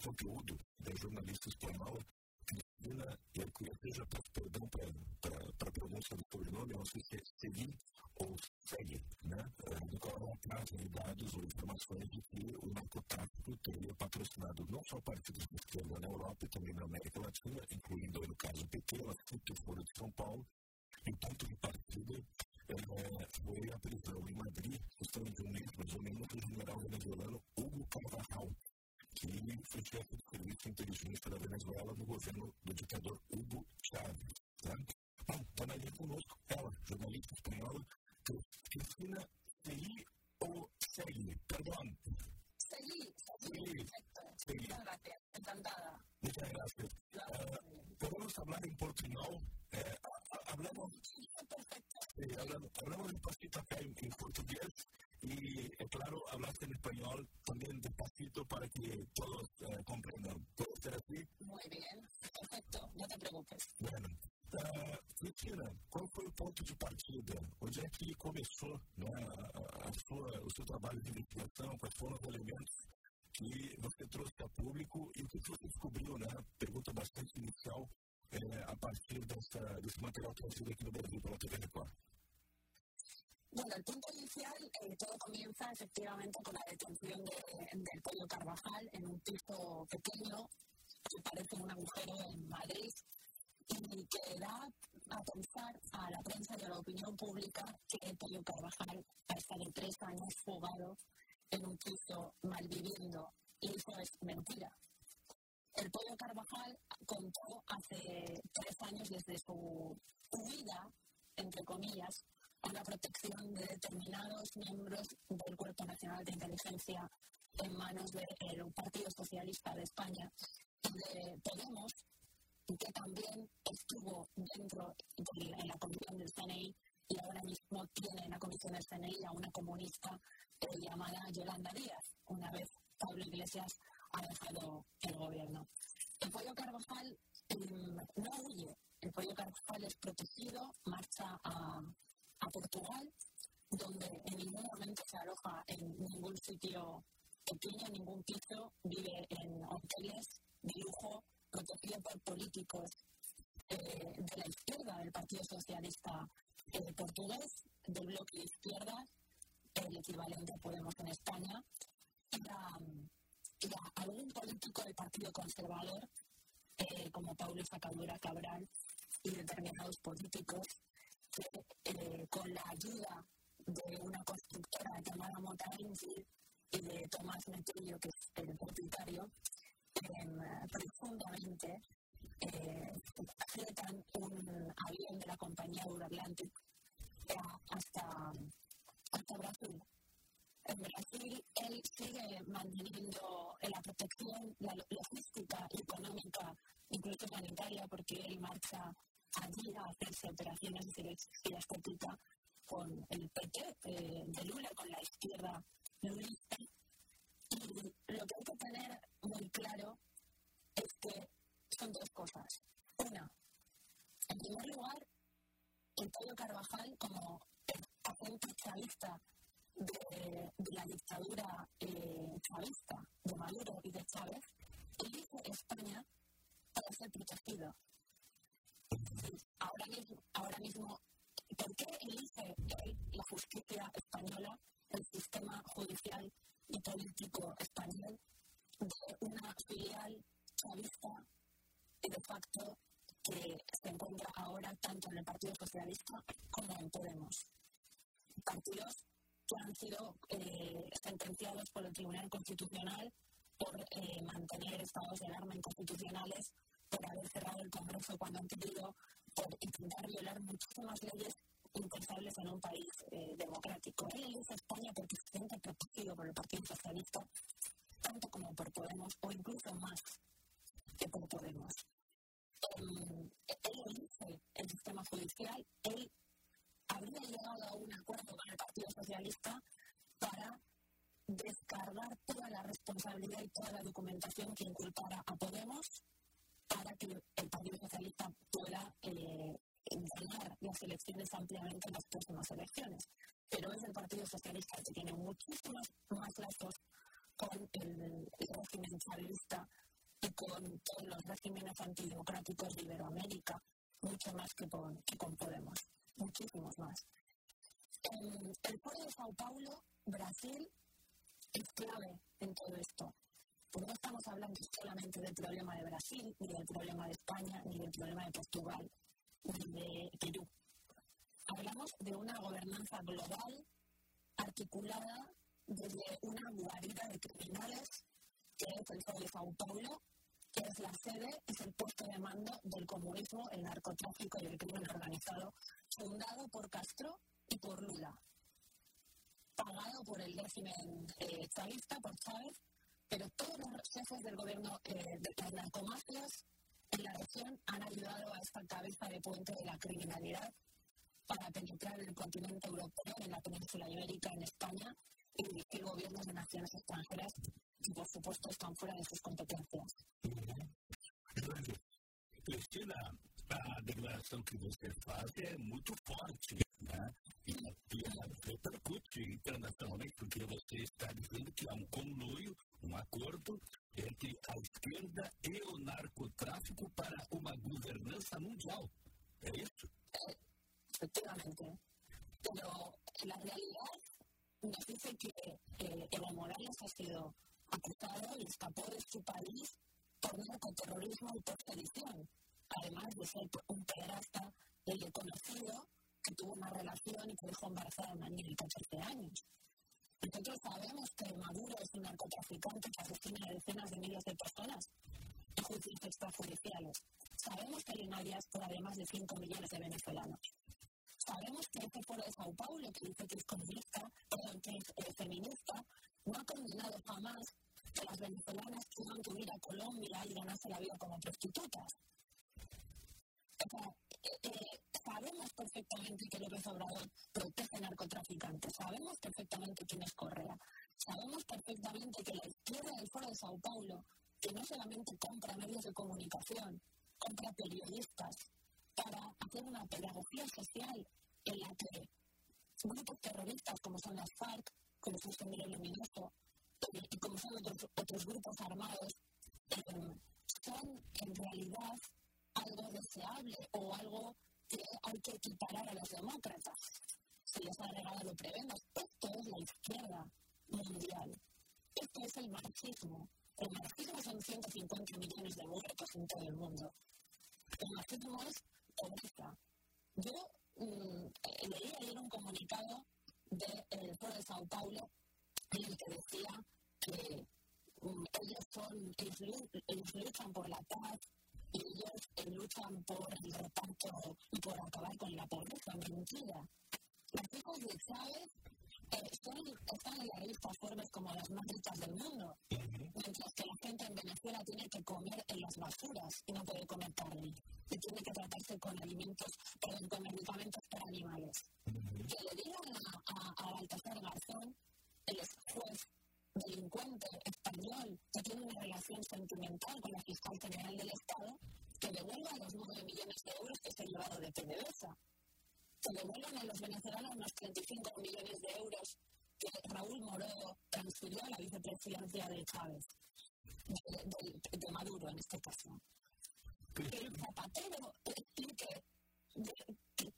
conteúdo da jornalista espanhola Cristina, eu queria até já perdão para a pronúncia do sobrenome, não sei se é Segui ou Segue, né? do qual ela traz dados ou informações de que o narcotráfico teria patrocinado não só partidos de esquerda na Europa e também na América Latina, incluindo, no caso, o PT, ela cita o Foro de São Paulo, e o ponto de partida é, foi a prisão em Madrid, questão de um mês mais ou menos, do general venezuelano Hugo Carvajal, que foi chefe do Serviço de Inteligência da Venezuela no governo do ditador Hugo Chávez. Né? Bom, está na linha conosco ela, jornalista espanhola, Cristina Segui ou Segui, perdão. Segui, Segui. Segui. Encantada. Gracias. Uh, podemos hablar en portuñol. Eh, hablamos, sí, hablamos, hablamos un poquito acá en, qual foi o ponto de partida? Onde é que começou né, a, a sua, o seu trabalho de investigação? Quais foram os elementos que você trouxe a público e o que você descobriu? Né? Pergunta bastante inicial eh, a partir dessa, desse material trazido aqui no Brasil pela TV Record. Bueno, el punto inicial, eh, todo comienza efectivamente con la detención de, del pollo Carvajal en un piso pequeño que parece un agujero en Madrid y que da a pensar a la prensa y a la opinión pública que el pollo Carvajal ha estado tres años fugado en un piso malviviendo y eso es mentira. El pollo Carvajal contó hace tres años desde su huida, entre comillas, a la protección de determinados miembros del Cuerpo Nacional de Inteligencia en manos del Partido Socialista de España y de Podemos, que también estuvo dentro de en la comisión del CNI y ahora mismo tiene en la comisión del CNI a una comunista eh, llamada Yolanda Díaz, una vez Pablo Iglesias ha dejado el gobierno. El pollo Carvajal mm, no huye, el pollo Carvajal es protegido, marcha a, a Portugal, donde en ningún momento se aloja en ningún sitio pequeño, ningún piso, vive en hoteles de lujo, protegido por políticos eh, de la izquierda del Partido Socialista eh, portugués, del bloque de izquierda, el equivalente a Podemos en España, y a, algún político del Partido Conservador, eh, como Paulo Sacadura Cabral, y determinados políticos que eh, con la ayuda de una constructora llamada Motarensi y de Tomás Metrillo, que es el propietario, eh, profundamente eh, un avión de la compañía Euroatlantic hasta, hasta Brasil. En Brasil él sigue manteniendo la protección, la logística económica, incluso sanitaria, porque él marcha allí a hacerse operaciones de cirugía estética con el PT eh, de Lula, con la izquierda lulista. Y lo que hay que tener muy claro es que son dos cosas. Una, en primer lugar, el Pollo Carvajal, como agente chavista de, la dictadura eh, chavista de Maduro y de Chávez, elige España para ser protegido ahora mismo, ahora mismo ¿por qué elige la justicia española, el sistema judicial y político español, de una filial chavista y de facto que se encuentra ahora tanto en el Partido Socialista como en Podemos? Partidos que han sido eh, sentenciados por el Tribunal Constitucional por eh, mantener estados de alarma inconstitucionales por haber cerrado el Congreso cuando han querido, por intentar violar muchísimas leyes impensables en un país eh, democrático. Él España porque se siente protegido por el Partido Socialista, tanto como por Podemos, o incluso más que por Podemos. él elige el sistema judicial, él habría llegado a un acuerdo con el Partido Socialista para descargar toda la responsabilidad y toda la documentación que inculpara a Podemos para que el Partido Socialista pueda eh, las elecciones ampliamente en las próximas elecciones. Pero es el Partido Socialista que tiene muchísimos más lazos con el, régimen chavista regímenes antidemocráticos de Iberoamérica, mucho más que con, que con Podemos, muchísimos más. En el foro de Sao Paulo, Brasil es clave en todo esto. Pues no estamos hablando solamente del problema de Brasil, ni del problema de España, ni del problema de Portugal, ni de Perú. Hablamos de una gobernanza global articulada desde una guarida de criminales que es el Foro de Sao Paulo, que es la sede, es el puesto de mando del comunismo, el narcotráfico y el crimen organizado, fundado por Castro y por Lula, pagado por el régimen eh, chavista, por Chávez, pero todos los jefes del gobierno eh, de las narcomafias en la región han ayudado a esta cabeza de puente de la criminalidad para penetrar en el continente europeo, en la península ibérica, en España, y dirigir gobiernos de naciones extranjeras que, por supuesto, están fuera de sus competencias. Cristina, a declaração que você faz é muito forte, né? E, e repercute internacionalmente, porque você está dizendo que há um conluio, um acordo entre a esquerda e o narcotráfico para uma governança mundial. É isso? É, efectivamente. Pero la realidad nos dice que eh, Evo Morales ha sido acusado y escapó de su país por narcoterrorismo y por sedición. Además de ser un pederasta el conocido que tuvo una relación y que dejó embarazada a una niña de 14 años. Nosotros sabemos que Maduro es un narcotraficante que asesina a decenas de miles de personas en juicios extrajudiciales. Sabemos que hay una diáspora de más de 5 millones de venezolanos. Sabemos que este foro de Sao Paulo, que dice que es comunista, perdón, que es eh, feminista, no ha condenado jamás que las venezolanas tengan que ir a Colombia y ganarse la vida como prostitutas. Eh, sabemos perfectamente que López Obrador protege narcotraficantes, sabemos perfectamente quién es Correa, sabemos perfectamente que la izquierda del Foro de Sao Paulo, que no solamente compra medios de comunicación, compra periodistas para hacer una pedagogía social en la que grupos terroristas como son las FARC, como el Sendero Luminoso, y como son otros, otros grupos armados, eh, son en realidad algo deseable o algo que hay que equiparar a los demócratas. Se les ha negado lo prevemos. Esto es la izquierda mundial. Esto es el marxismo. El marxismo son 150 millones de muertos en todo el mundo. El marxismo es pobreza. Yo mmm, leí ayer un comunicado del de, Foro de Sao Paulo en el que decía que um, ellos, son, ellos, por la paz, ellos eh, luchan por el reparto y por acabar con la pobreza. Mentira. Los hijos de Chávez eh, están en la lista Forbes como las más ricas del mundo, mientras que la gente en Venezuela tiene que comer en las basuras y no puede comer carne. Y tiene que tratarse con alimentos, perdón, con medicamentos para animales. Que le digan a, a, a Baltasar Garzón, el juez delincuente español relación sentimental con la fiscal general del Estado, que devuelva los 9 millones de euros que se ha llevado de PDVSA. Que devuelvan a los venezolanos los 35 millones de euros que Raúl Moreno transfirió a la vicepresidencia de Chávez, de, de, Maduro en este caso. Que el Zapatero explique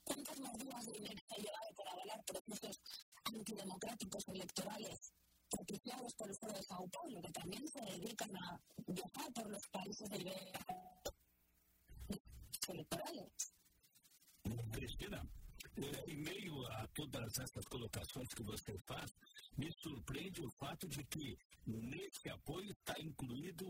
cuántas mordidas de se ha llevado por avalar procesos antidemocráticos electorales propiciados por de Sao Paulo, que también se dedican a viajar por los países de electorales. Cristina, eh, em meio a todas essas colocações que você faz, me surpreende o fato de que nesse apoio está incluído,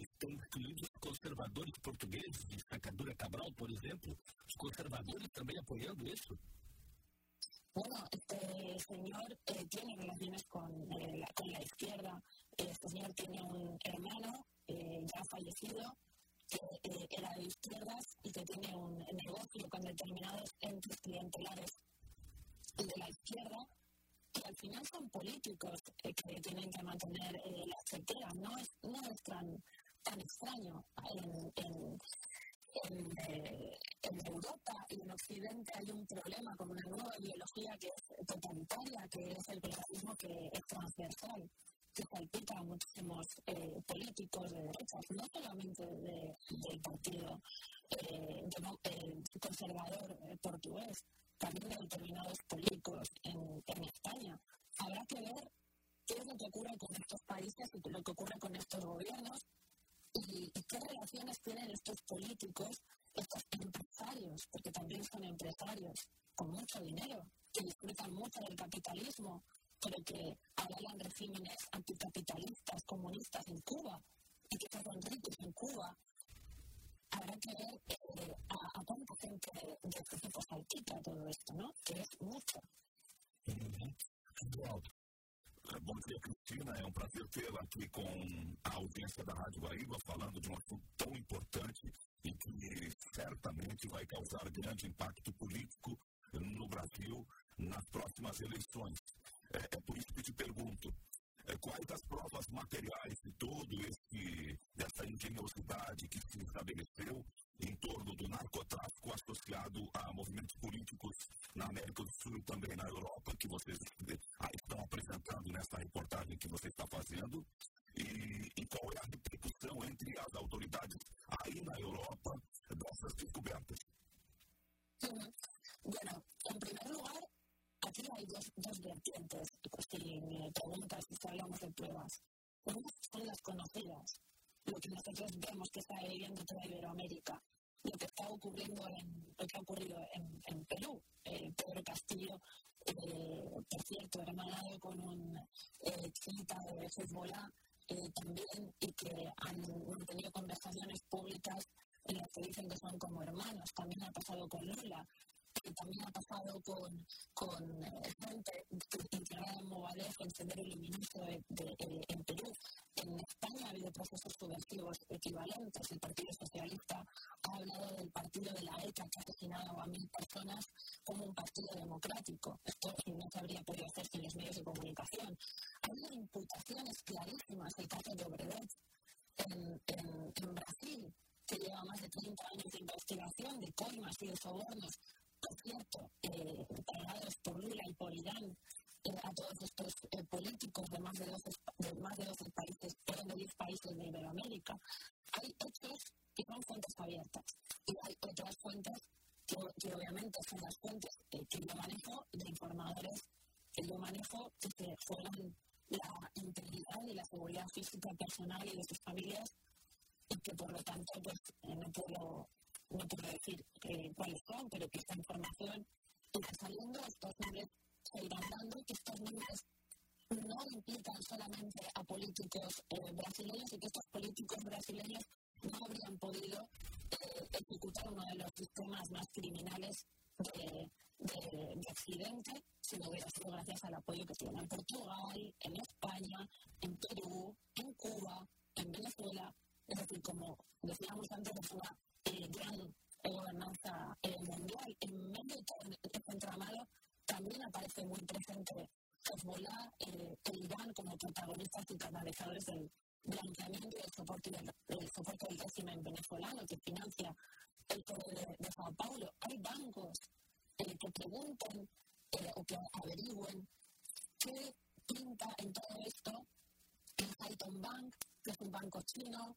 estão incluídos os conservadores portugueses, de Sacadura Cabral, por exemplo, os conservadores também apoiando isso? Bueno, este señor eh, tiene relaciones con, eh, la, con la izquierda. Este señor tiene un hermano ya fallecido que era de izquierdas y que tiene un negocio con determinados entes clientelares de la izquierda que al final son políticos que tienen que mantener eh, la chequera. No es, no es tan, tan extraño en en, eh, en, Europa y en Occidente hay un problema con una nueva ideología que es totalitaria, que es el progresismo que es transversal. que salpica a muchísimos eh, políticos de derecha, no solamente del partido eh, conservador portugués, también de determinados políticos en, en España. Habrá que ver qué es lo que ocurre con estos países y lo que ocurre con estos gobiernos y, qué relaciones tienen estos políticos, estos empresarios, porque también son empresarios con mucho dinero, que disfrutan mucho del capitalismo, pero que avalan regímenes anticapitalistas, comunistas en Cuba y que son ricos en Cuba. Habrá que ver eh, a, a, cuánta gente de, de tipo salpica todo esto, ¿no? Que es mucho. Bom dia, Cristina. É um prazer tê-la aqui com a audiência da Rádio Guaíba, falando de um assunto tão importante e que certamente vai causar grande impacto político no Brasil nas próximas eleições. É, é por isso que te pergunto, é, quais as provas materiais de todo esse dessa engenhosidade que se estabeleceu em dos, dos vertientes, si me preguntas si hablamos de pruebas. Una son las conocidas, lo que nosotros vemos que está viviendo toda Iberoamérica, lo que está ocurriendo en, lo que ha ocurrido en, Perú. Eh, Pedro Castillo, eh, por cierto, hermanado con un eh, chiita de Hezbollah eh, también y que han tenido conversaciones públicas en las que dicen que son como hermanos. También ha pasado con Lula también ha pasado con, con eh, gente integrada en Movadef, en Sendero Luminoso de, de, de, en Perú. En España ha habido procesos subversivos equivalentes. El Partido Socialista ha hablado del partido de la ETA que ha asesinado a mil personas como un partido democrático. Esto no se habría podido hacer sin los medios de comunicación. Ha habido imputaciones clarísimas. El caso de Obredet en Brasil, que lleva más de 30 años de investigación de coimas y de sobornos por cierto, eh, por Lula y por Irán eh, a todos estos eh, políticos de más de 12, de más de 12 países, de 10 países de Iberoamérica, hay hechos que son fuentes abiertas. Y hay otras fuentes que, obviamente son las fuentes que yo manejo de informadores que yo manejo que se juegan la integridad y la seguridad física personal y de sus familias y que por lo tanto pues, no puedo no puedo decir cuáles son, pero que esta información irá saliendo, estos nombres se irán dando y que estos nombres no implican solamente a políticos eh, brasileños y que estos políticos brasileños no habrían podido eh, ejecutar uno de los sistemas más criminales de, de, de, Occidente si no hubiera sido gracias al apoyo que tienen en Portugal, en España, en Perú, en Cuba, en Venezuela. Es decir, como decíamos antes, es una eh, gran gobernanza mundial. En medio de este entramado también aparece muy presente Hezbollah eh, Irán como protagonistas y canalizadores del blanqueamiento y el soporte del, el soporte del régimen venezolano que financia el poder de, de Sao Paulo. Hay bancos eh, que preguntan eh, o que averigüen qué pinta en todo esto el Titan Bank, que es un banco chino,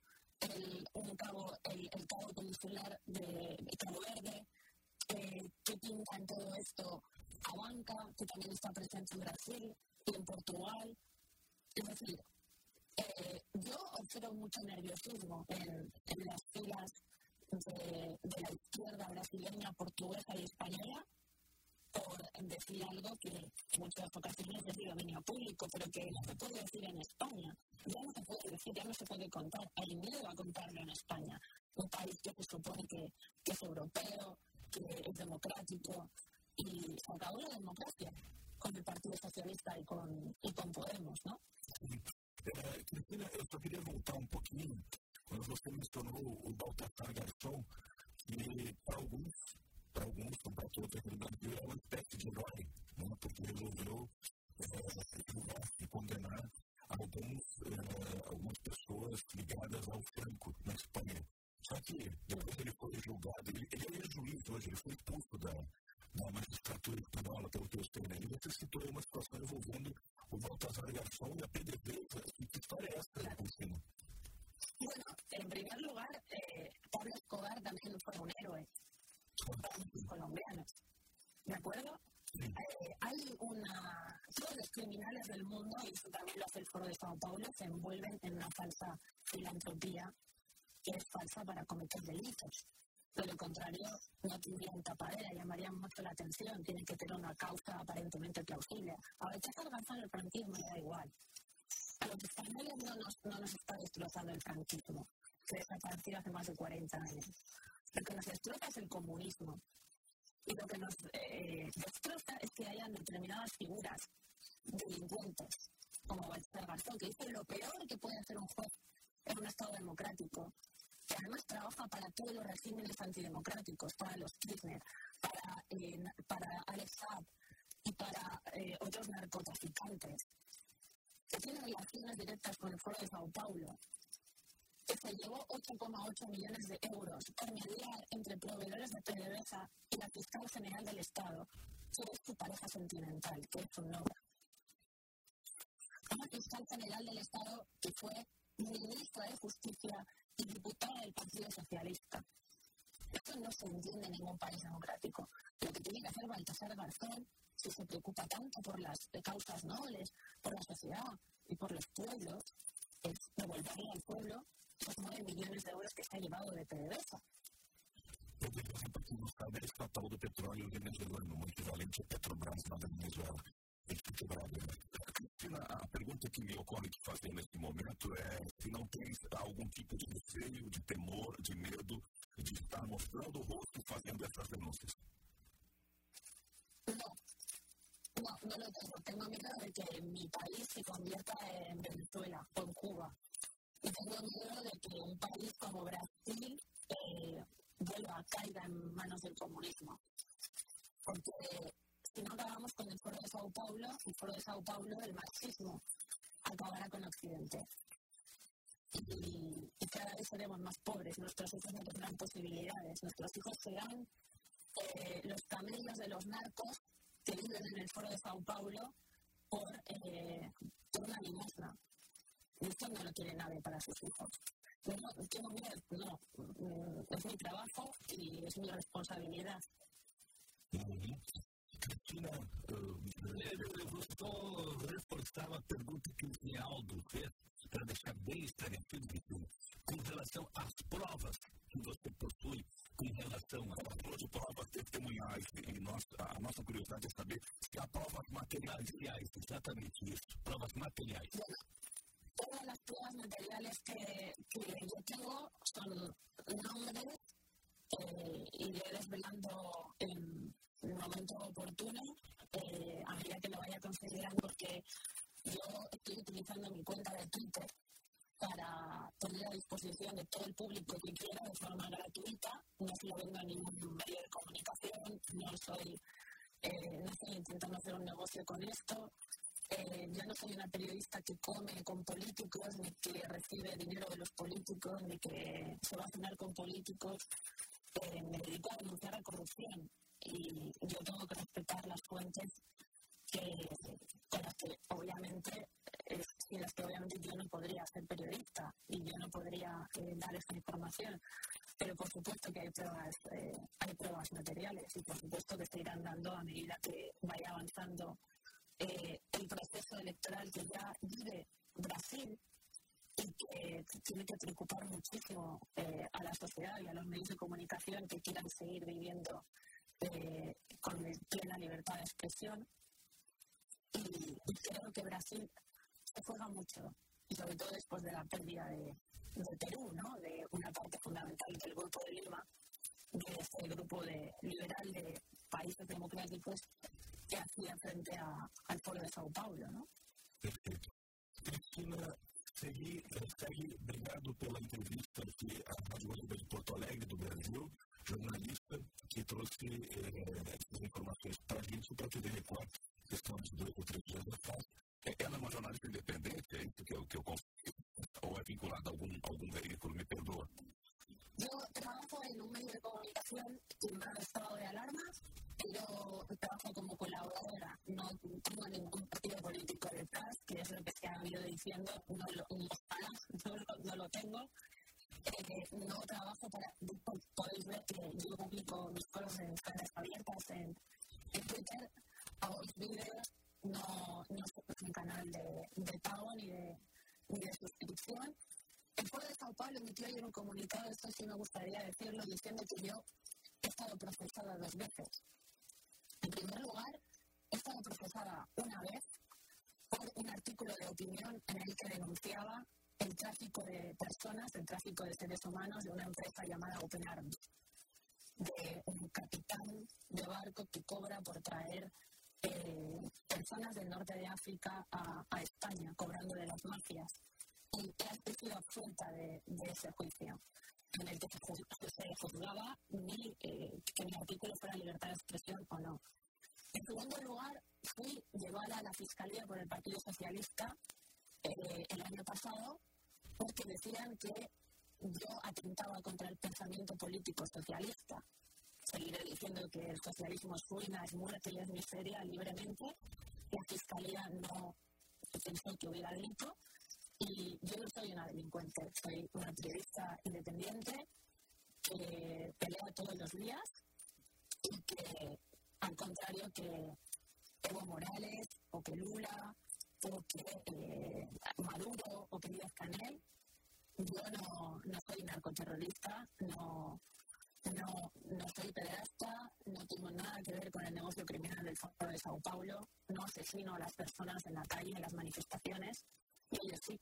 el, el, cabo peninsular de, de Cabo Verde, eh, pinta en todo esto a banca, que también está presente en Brasil y en Portugal. Es decir, eh, yo observo mucho nerviosismo en, en las filas de, la izquierda brasileña, portuguesa y española decir algo que muchas ocasiones es de dominio público, pero que no se puede decir en España. Ya no se puede decir, ya no se puede contar. Hay miedo a contarlo en España. Un país que se supone que, es europeo, que es democrático, y se acabó la democracia con el Partido Socialista y con, y con Podemos, ¿no? Cristina, eu só queria voltar um pouquinho, quando você mencionou o Baltasar Garçom, que para para alguns, como para todos aqui no é um espécie de herói, né? porque resolveu julgar é, e condenar alguns, é, algumas pessoas ligadas ao Franco na Espanha. Só que, depois ele foi julgado, ele, ele é juiz hoje, ele foi expulso da, da magistratura espanhola, pelo que eu sei, né? Você citou uma situação envolvendo o Baltasar Garçom e a PDB, que história é essa, Cristina? Bueno, en primer lugar, eh, Pablo Escobar también fue un héroe. colombianos. ¿De acuerdo? Eh, hay una. Todos los criminales del mundo, y eso también lo hace el Foro de Sao Paulo, se envuelven en una falsa filantropía que es falsa para cometer delitos. De lo contrario, no tendrían tapadera, llamarían mucho la atención, tienen que tener una causa aparentemente plausible. Ahora, ya está el franquismo, da igual. A los españoles no nos, no nos está destrozando el franquismo, que desapareció hace más de 40 años. Lo que nos destroza es el comunismo. Y lo que nos eh, destroza es que hayan determinadas figuras delincuentes, como Baltasar Garzón, que dicen lo peor que puede hacer un juez en un Estado democrático, que además trabaja para todos los regímenes antidemocráticos, para los Kirchner, para, eh, para Alex Saab y para eh, otros narcotraficantes, que tienen relaciones directas con el Foro de Sao Paulo, que se llevó 8,8 millones de euros por mediar entre proveedores de PDVSA y la fiscal general del Estado, es su pareja sentimental, que es un nombre. Una fiscal general del Estado que fue ministra de Justicia y diputada del Partido Socialista. Esto no se entiende en ningún país democrático. Lo que tiene que hacer Baltasar Garzón, si se preocupa tanto por las causas nobles, por la sociedad y por los pueblos, es devolverle al pueblo los 9 millones de euros que se ha llevado de PDVSA. No sabe el estatal de petróleo venezolano, muy equivalente a Petrobras na Venezuela. Cristina, a pergunta que me ocorre de fazer nesse momento é se não tem algum tipo de receio, de temor, de medo de estar mostrando o rosto fazendo essas denúncias. No, no, no lo tengo. Tengo miedo de que mi país se convierta en Venezuela o en Cuba. Y tengo miedo de que un país como Brasil eh, vuelva a caer en manos del comunismo. Porque si no acabamos con el Foro de Sao Paulo, el Foro de Sao Paulo, el marxismo, acabará con Occidente. Y, cada vez seremos más pobres, nuestros hijos no tendrán posibilidades, nuestros hijos serán eh, los camellos de los narcos que viven en el Foro de Sao Paulo por, eh, por una limosna. Esto no lo quiere nadie para sus hijos. No, tengo miedo, no, mm, es mi trabajo y es mi responsabilidad. Cristina, eu vou reforçar uma pergunta que o Rinaldo fez, para deixar bem esclarecido, com relação às provas que você possui com relação às provas testemunhais. E a nossa curiosidade é saber se há provas materiais, exatamente isso, provas materiais. Todas las pruebas materiales que, que yo tengo son nombres eh, y desvelando en un momento oportuno, eh, a medida que lo vaya considerando, porque yo estoy utilizando mi cuenta de Twitter para poner a disposición de todo el público que quiera de forma gratuita. No se lo vendo a ningún medio de comunicación, eh, no estoy intentando hacer un negocio con esto. Eh, yo no soy una periodista que come con políticos, ni que recibe dinero de los políticos, ni que se va a cenar con políticos. Eh, me dedico a denunciar la corrupción y yo tengo que respetar las fuentes que, con las que obviamente sin las que obviamente yo no podría ser periodista y yo no podría eh, dar esa información pero por supuesto que hay pruebas eh, hay pruebas materiales y por supuesto que se irán dando a medida que vaya avanzando eh, el proceso electoral que ya vive Brasil y que tiene que preocupar muchísimo a la sociedad y a los medios de comunicación que quieran seguir viviendo eh, con plena libertad de expresión. Y, creo que Brasil se juega mucho, y sobre todo después de la pérdida de, Perú, ¿no? de una parte fundamental del Grupo de Lima, de este grupo de, liberal de países democráticos que hacía frente a, al pueblo de Sao Paulo. ¿no? Perfecto. Cristina, segui, segue, obrigado pela entrevista aqui à Rádio de Porto Alegre, do Brasil. jornalista que trouxe eh, essas informações para a gente, para a TV Record, dois ou três dias atrás. Ela é uma jornalista independente, é isso que eu, que eu ou é vinculada a algum, algum veículo? Me perdoa. Yo trabajo en un medio de comunicación no lo, no, tengo, eh, no trabajo para. Podéis ver que yo publico mis foros en redes abiertas, en, Twitter, hago mis vídeos, no, no es pues, un canal de, pago ni de, suscripción. El Foro de Sao Paulo emitió ayer un comunicado, esto sí me gustaría decirlo, diciendo que yo he estado procesada dos veces. Artículo de opinión en el que denunciaba el tráfico de personas, el tráfico de seres humanos de una empresa llamada Open Arms, de un capitán de barco que cobra por traer eh, personas del norte de África a, España, cobrando de las mafias. Y ha sido absuelta de, ese juicio en el que se, juzgaba ni, eh, que mi artículo fuera libertad de expresión o no. En segundo lugar, fui llevada a la Fiscalía por el Partido Socialista eh, el año pasado porque decían que yo atentaba contra el pensamiento político socialista. Seguiré diciendo que el socialismo es ruina, es muerte y es miseria libremente. La Fiscalía no pensó que hubiera delito y yo no soy una delincuente, soy una periodista independiente que pelea todos los días y que al contrario que Evo Morales o que Lula o que eh, Maduro o que Díaz Canel. Yo no, no soy narcoterrorista, no, no, no soy pederasta, no tengo nada que ver con el negocio criminal del Foro de Sao Paulo, no asesino a las personas en la calle, en las manifestaciones, y ellos sí.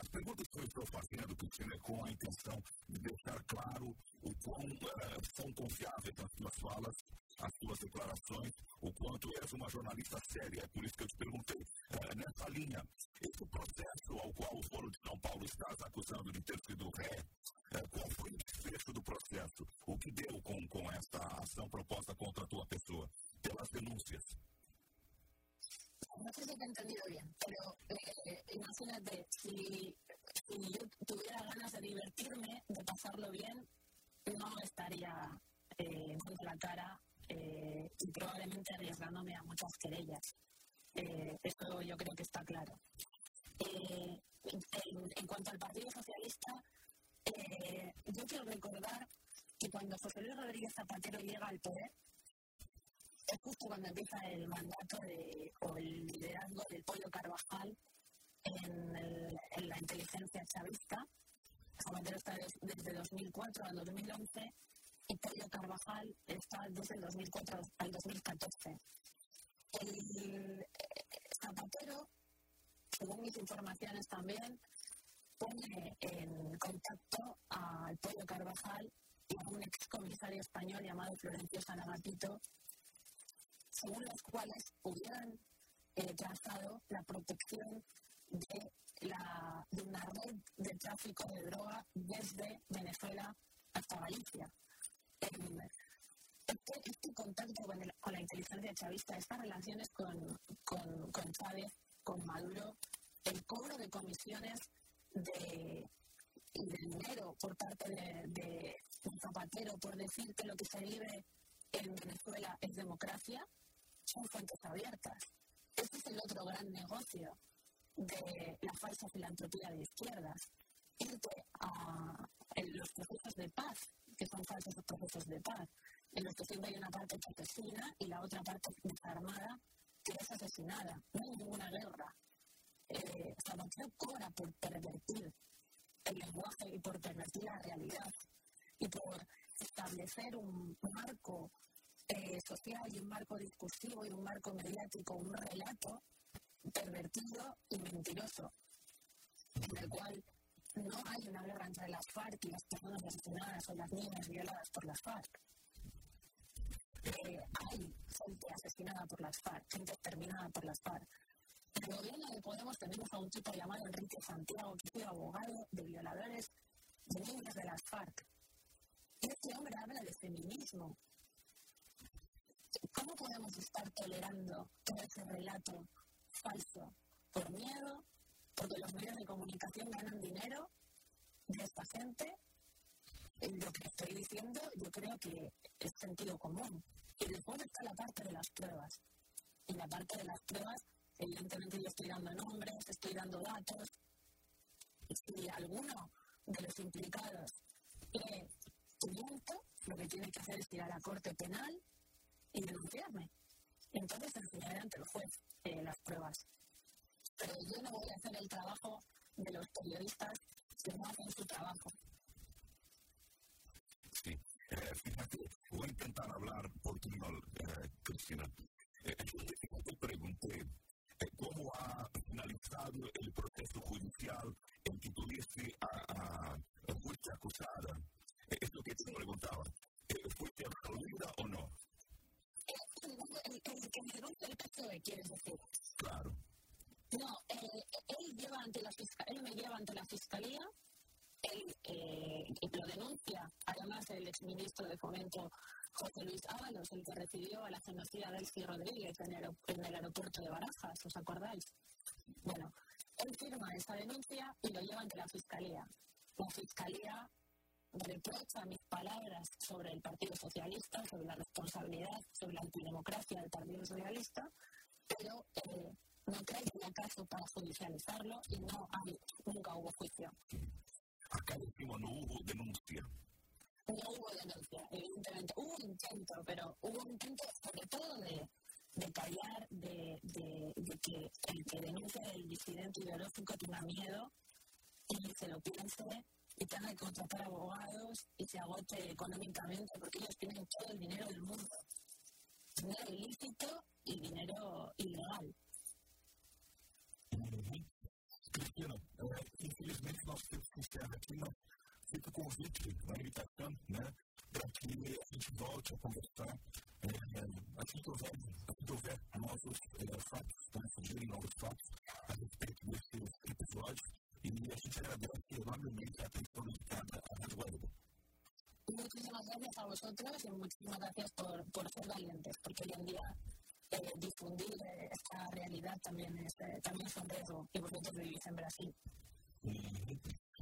As perguntas que eu estou fazendo, Cristina, com a intenção de deixar claro o quão uh, são confiáveis as suas falas, as suas declarações, o quanto és uma jornalista séria. É por isso que eu te perguntei. Uh, nessa linha, esse processo ao qual o Foro de São Paulo está acusando de ter sido ré, uh, qual foi o desfecho do processo? O que deu com, com essa ação proposta contra a tua pessoa? Pelas denúncias. no sé si te he entendido bien, pero eh, imagínate, si, yo tuviera ganas de divertirme, de pasarlo bien, no estaría eh, dando la cara eh, y probablemente arriesgándome a muchas querellas. Eh, esto yo creo que está claro. En, en, cuanto al Partido Socialista, yo quiero recordar que cuando José Luis Rodríguez Zapatero llega al poder, es justo cuando empieza el mandato de, o el liderazgo del Pollo Carvajal en, la inteligencia chavista. Zapatero está desde 2004 al 2011 Pollo Carvajal está desde el 2004 al 2014. El eh, Zapatero, según mis informaciones también, pone en contacto al Pollo Carvajal y a un excomisario español llamado Florencio Sanagapito según las cuales hubieran eh, trazado la protección de, la, de una red de tráfico de droga desde Venezuela hasta Galicia. Este, contacto con, la inteligencia chavista, estas relaciones con, con, con, Chávez, con Maduro, el cobro de comisiones de, de dinero por parte de, de Zapatero por decir que lo que se vive en Venezuela es democracia, son fuentes abiertas. Este es el otro gran negocio de la falsa filantropía de izquierdas. Irte a los procesos de paz, que son falsos procesos de paz, en los que siempre hay una parte que y la otra parte desarmada que es asesinada. No hay ninguna guerra. Eh, Zapatero cobra por pervertir el lenguaje y por pervertir la realidad y por establecer un marco eh, social y un marco discursivo y un marco mediático, un relato pervertido y mentiroso, en el cual no hay una guerra entre las FARC y las personas asesinadas o las niñas violadas por las FARC. Eh, hay gente asesinada por las FARC, gente exterminada por las FARC. En el gobierno de Podemos tenemos a un tipo llamado Enrique Santiago, que es abogado de violadores de niñas de las FARC. Este hombre habla de feminismo, ¿Cómo podemos estar tolerando todo ese relato falso? ¿Por miedo? ¿Porque los medios de comunicación ganan dinero de esta gente? Lo que estoy diciendo yo creo que es sentido común. Y después está la parte de las pruebas. Y la parte de las pruebas, evidentemente yo estoy dando nombres, estoy dando datos. Y si alguno de los implicados miento, lo que tiene que hacer es ir a la Corte Penal y denunciarme. Entonces enseñaré ante el juez eh, las pruebas. Pero yo no voy a hacer el trabajo de los periodistas que no hacen su trabajo. Sí, eh, fíjate, voy a intentar hablar portuñol, eh, Cristina. Eh, yo te pregunté eh, cómo ha finalizado el proceso judicial en que tuviste a, a, fuiste acusada. Eh, es lo que te preguntaba. Eh, ¿Fuiste absolvida o no? El, el, que me denuncia el PSOE, quieres decir. Claro. No, eh, él, lleva él me lleva ante la fiscalía, él eh, lo denuncia, además el exministro de Fomento José Luis Ábalos, el que recibió a la genocida Delcy Rodríguez en el, en el aeropuerto de Barajas, ¿os acordáis? Bueno, él firma esa denuncia y lo lleva ante la fiscalía. La fiscalía reprocha mis palabras sobre el Partido Socialista, sobre la responsabilidad, sobre la antidemocracia del Partido Socialista, pero eh, no trae caso para judicializarlo y no hay, nunca hubo juicio. Acá decimos no hubo denuncia. No hubo denuncia, evidentemente. Hubo intento, pero hubo un intento sobre todo de, de callar, de, de, de, que el que denuncia el disidente ideológico tenga miedo y se lo piense y tenga que contratar abogados y se agote económicamente porque ellos tienen todo el dinero del mundo. Dinero ilícito y dinero ilegal. Cristina, infelizmente nosso tempo se encerra aqui, mas fica o convite, uma invitação, né, para que a gente volte a conversar é, assim que houver, assim que houver novos é, fatos, né, surgirem novos fatos a respeito desse episódio. E a gente agradece enormemente a atenção dedicada à Rádio Guadalupe. Muchísimas gracias a vosotros y muchísimas gracias por, por ser valientes, porque hoy en día eh, difundir esta realidad también es, eh, también es un riesgo y vosotros vivís en Brasil.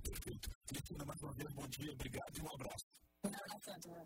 Perfeito. Cristina, mais uma vez, bom dia, obrigado e um abraço. Um abraço a todos.